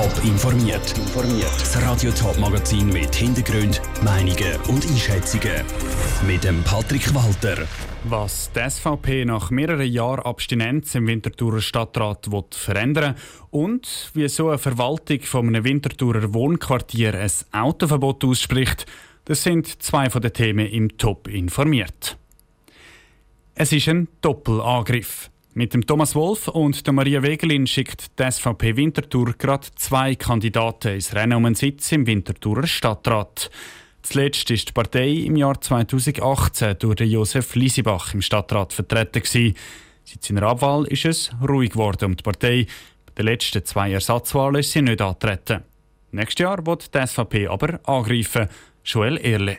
Top informiert. Das Radio Top Magazin mit Hintergrund, Meinungen und Einschätzungen mit dem Patrick Walter. Was die SVP nach mehreren Jahren Abstinenz im Winterthurer Stadtrat will verändern und wie so eine Verwaltung von einem Winterthurer Wohnquartier ein Autoverbot ausspricht, das sind zwei von den Themen im Top informiert. Es ist ein Doppelangriff. Mit dem Thomas Wolf und der Maria Wegelin schickt die SVP Winterthur gerade zwei Kandidaten ins Rennen um einen Sitz im Winterthurer Stadtrat. Zuletzt ist die Partei im Jahr 2018 durch Josef Liesibach im Stadtrat vertreten. Seit seiner Abwahl ist es ruhig geworden um die Partei. Bei den letzten zwei Ersatzwahlen ist sie nicht antreten. Nächstes Jahr wird die SVP aber angreifen. Joel Erle.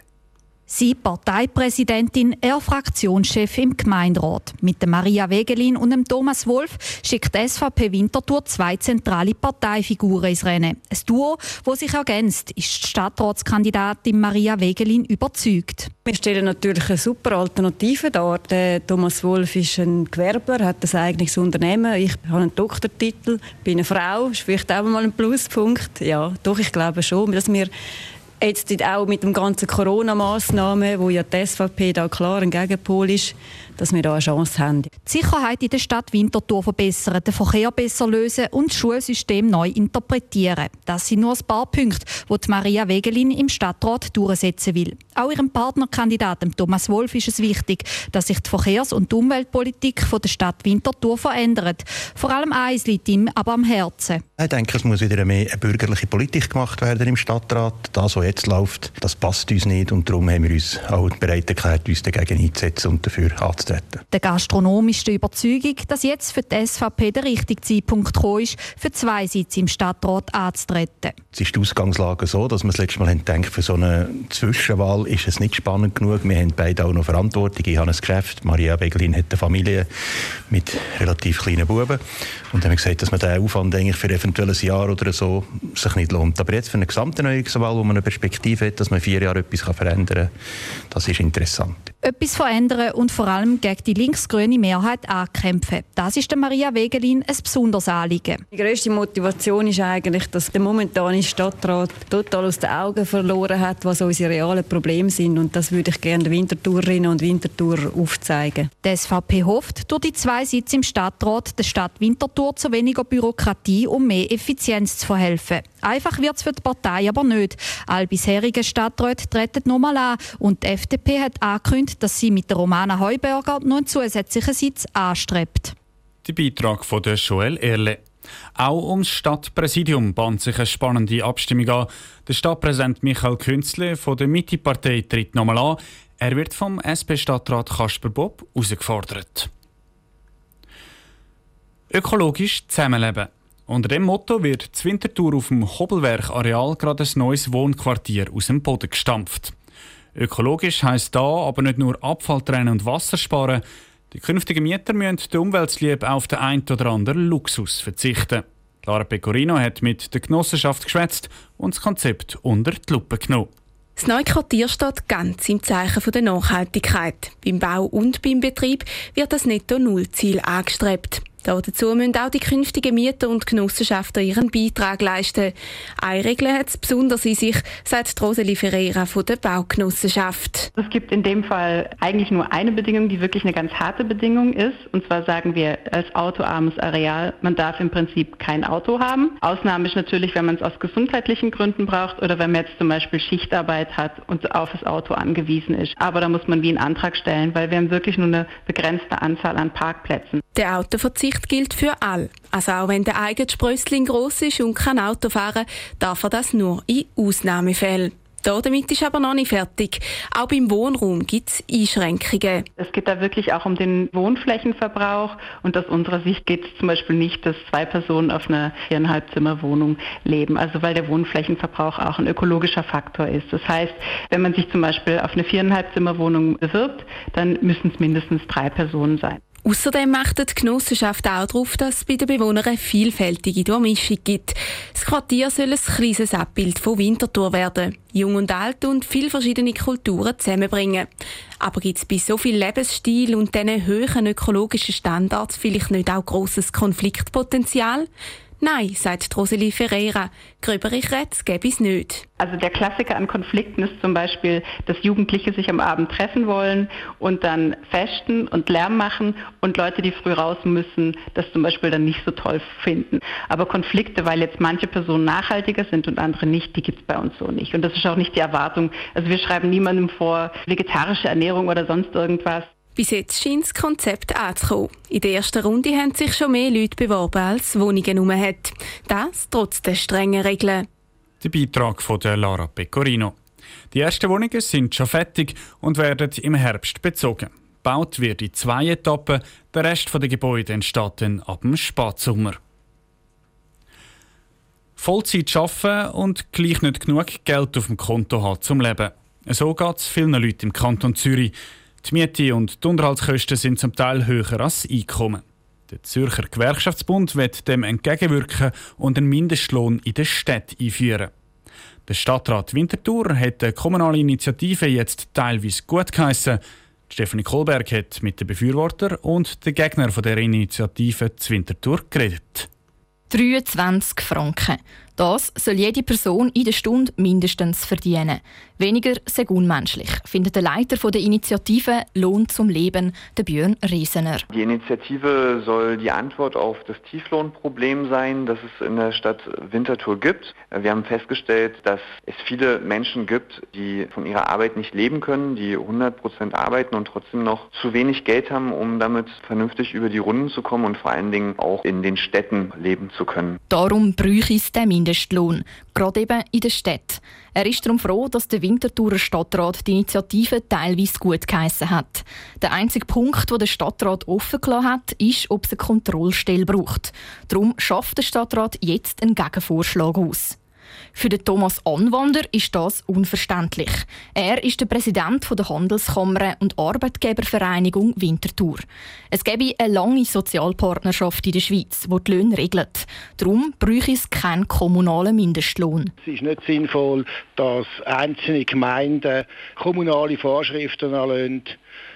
Sie Parteipräsidentin, er Fraktionschef im Gemeinderat. Mit Maria Wegelin und dem Thomas Wolf schickt SVP Winterthur zwei zentrale Parteifiguren ins Rennen. Ein Duo, das sich ergänzt, ist die Stadtratskandidatin Maria Wegelin überzeugt. Wir stellen natürlich eine super Alternative dar. Der Thomas Wolf ist ein Gewerbler, hat ein eigenes Unternehmen. Ich habe einen Doktortitel, bin eine Frau, ist vielleicht auch mal ein Pluspunkt. Ja, doch, ich glaube schon, dass wir jetzt auch mit den ganzen Corona-Massnahmen, wo ja die SVP da klar ein Gegenpol ist, dass wir da eine Chance haben. Die Sicherheit in der Stadt Winterthur verbessern, den Verkehr besser lösen und das Schulsystem neu interpretieren. Das sind nur ein paar Punkte, die Maria Wegelin im Stadtrat durchsetzen will. Auch ihrem Partnerkandidaten Thomas Wolf ist es wichtig, dass sich die Verkehrs- und die Umweltpolitik der Stadt Winterthur verändert. Vor allem eins liegt ihm aber am Herzen. Ich denke, es muss wieder mehr eine bürgerliche Politik gemacht werden im Stadtrat. Das, was jetzt läuft, das passt uns nicht und darum haben wir uns auch bereit erklärt, uns dagegen einzusetzen und dafür anzutreten. Der Gastronom ist der Überzeugung, dass jetzt für die SVP der richtige Zeitpunkt gekommen ist, für zwei Sitze im Stadtrat anzutreten. Es ist die Ausgangslage so, dass wir das letzte Mal gedacht für so eine Zwischenwahl ist es nicht spannend genug. Wir haben beide auch noch Verantwortung. Ich habe ein Geschäft, Maria Begelin hat eine Familie mit relativ kleinen Buben. Und dann haben wir gesagt, dass man den Aufwand eigentlich für eventuell ein Jahr oder so sich nicht lohnt. Aber jetzt für eine gesamte Erneuerungswahl, wo man eine Perspektive hat, dass man vier Jahre etwas verändern kann, das ist interessant. Etwas verändern und vor allem gegen die linksgrüne Mehrheit ankämpfen. Das ist der Maria Wegelin ein besonderes Anliegen. Die grösste Motivation ist eigentlich, dass der momentane Stadtrat total aus den Augen verloren hat, was unsere realen Probleme sind. Und das würde ich gerne den Wintertourerinnen und Wintertour aufzeigen. Die SVP hofft, durch die zwei Sitze im Stadtrat der Stadt Winterthur zu weniger Bürokratie und mehr Effizienz zu verhelfen. Einfach wird es für die Partei aber nicht. All bisherige Stadträte treten nochmal an und die FDP hat angekündigt, dass sie mit der Romana Heuberger noch einen zusätzlichen Sitz anstrebt. Der Beitrag von der Joel Erle. Auch ums Stadtpräsidium bahnt sich eine spannende Abstimmung an. Der Stadtpräsident Michael Künzle von der Mitte-Partei tritt nochmal an. Er wird vom SP-Stadtrat Kasper Bob herausgefordert. Ökologisch zusammenleben. Unter dem Motto wird zur Wintertour auf dem Hobelwerk-Areal gerade ein neues Wohnquartier aus dem Boden gestampft. Ökologisch heisst da aber nicht nur Abfall trennen und Wasser sparen. Die künftigen Mieter müssen der Umweltliebe auf den ein oder anderen Luxus verzichten. Lara Pecorino hat mit der Genossenschaft geschwätzt und das Konzept unter die Lupe genommen. Das neue Quartier steht ganz im Zeichen der Nachhaltigkeit. Beim Bau und beim Betrieb wird das Netto-Null-Ziel angestrebt. Dazu müssen auch die künftigen Mieter und Genossenschaften ihren Beitrag leisten. Eine Regel hat es besonders in sich, sagt Roseli Ferreira von der Baugenossenschaft. Es gibt in dem Fall eigentlich nur eine Bedingung, die wirklich eine ganz harte Bedingung ist. Und zwar sagen wir als autoarmes Areal, man darf im Prinzip kein Auto haben. Ausnahme ist natürlich, wenn man es aus gesundheitlichen Gründen braucht oder wenn man jetzt zum Beispiel Schichtarbeit hat und auf das Auto angewiesen ist. Aber da muss man wie einen Antrag stellen, weil wir haben wirklich nur eine begrenzte Anzahl an Parkplätzen. Der Autoverzicht gilt für alle. Also auch wenn der eigene Sprössling gross ist und kein Auto fahren, darf er das nur in Ausnahmefällen. Damit ist aber noch nicht fertig. Auch beim Wohnraum gibt es Einschränkungen. Es geht da wirklich auch um den Wohnflächenverbrauch und aus unserer Sicht geht es zum Beispiel nicht, dass zwei Personen auf einer viereinhalb Zimmer Wohnung leben. Also weil der Wohnflächenverbrauch auch ein ökologischer Faktor ist. Das heißt, wenn man sich zum Beispiel auf eine viereinhalb Zimmer Wohnung bewirbt, dann müssen es mindestens drei Personen sein. Außerdem achtet die Genossenschaft auch darauf, dass es bei den Bewohnern eine vielfältige Durchmischung gibt. Das Quartier soll ein kleines Abbild von Winterthur werden, jung und alt und viele verschiedene Kulturen zusammenbringen. Aber gibt es bei so viel Lebensstil und diesen hohen ökologischen Standards vielleicht nicht auch grosses Konfliktpotenzial? Nein, sagt Roseli Ferreira. Gröbere Kretz gäbe es nicht. Also der Klassiker an Konflikten ist zum Beispiel, dass Jugendliche sich am Abend treffen wollen und dann festen und Lärm machen und Leute, die früh raus müssen, das zum Beispiel dann nicht so toll finden. Aber Konflikte, weil jetzt manche Personen nachhaltiger sind und andere nicht, die gibt es bei uns so nicht. Und das ist auch nicht die Erwartung. Also wir schreiben niemandem vor vegetarische Ernährung oder sonst irgendwas. Bis jetzt scheint das Konzept anzukommen. In der ersten Runde haben sich schon mehr Leute beworben, als Wohnungen herum hat. Das trotz der strengen Regeln. Der Beitrag von der Lara Pecorino. Die ersten Wohnungen sind schon fertig und werden im Herbst bezogen. Baut wird in zwei Etappen, der Rest der Gebäude entsteht dann ab dem Spatsommer. Vollzeit arbeiten und gleich nicht genug Geld auf dem Konto haben zum Leben. So geht es vielen Leuten im Kanton Zürich. Die Miete und die Unterhaltskosten sind zum Teil höher als das Einkommen. Der Zürcher Gewerkschaftsbund wird dem entgegenwirken und einen Mindestlohn in der Stadt einführen. Der Stadtrat Winterthur hat die kommunale Initiative jetzt teilweise gut geheissen. Stefanie Kohlberg hat mit den Befürwortern und den Gegnern der Initiative zu Winterthur geredet. 23 Franken. Das soll jede Person in der Stunde mindestens verdienen. Weniger sei unmenschlich, findet der Leiter der Initiative Lohn zum Leben, der Björn Riesener. Die Initiative soll die Antwort auf das Tieflohnproblem sein, das es in der Stadt Winterthur gibt. Wir haben festgestellt, dass es viele Menschen gibt, die von ihrer Arbeit nicht leben können, die 100 Prozent arbeiten und trotzdem noch zu wenig Geld haben, um damit vernünftig über die Runden zu kommen und vor allen Dingen auch in den Städten leben zu können. Darum bräuchte es den Mindestlohn, gerade eben in der Stadt. Er ist darum froh, dass der Winterthurer Stadtrat die Initiative teilweise gut geheissen hat. Der einzige Punkt, wo der Stadtrat offen gelassen hat, ist, ob es eine Kontrollstelle braucht. Darum schafft der Stadtrat jetzt einen Gegenvorschlag aus. Für den Thomas Anwander ist das unverständlich. Er ist der Präsident der Handelskammer und Arbeitgebervereinigung Winterthur. Es gäbe eine lange Sozialpartnerschaft in der Schweiz, die die Löhne regelt. Darum bräuchte es keinen kommunalen Mindestlohn. Es ist nicht sinnvoll, dass einzelne Gemeinden kommunale Vorschriften erlassen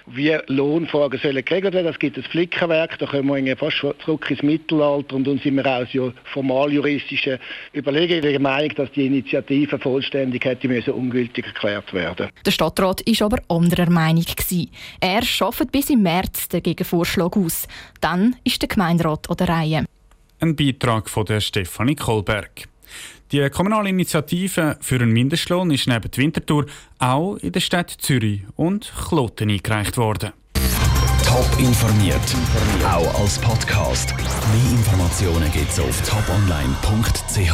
wie Lohnfragen sollen geregelt werden. Es gibt ein Flickenwerk, da kommen wir fast zurück ins Mittelalter und dann sind wir aus formal juristischen Überlegungen der Meinung, dass die Initiative vollständig hätte müssen ungültig erklärt werden. Der Stadtrat ist aber anderer Meinung gewesen. Er schafft bis im März den Gegenvorschlag aus. Dann ist der Gemeinderat an der Reihe. Ein Beitrag von der Stefanie Kohlberg. Die kommunale Initiative für einen Mindestlohn ist neben Winterthur auch in der Stadt Zürich und Kloten eingereicht worden. Top informiert, auch als Podcast. Mehr Informationen gibt es auf toponline.ch.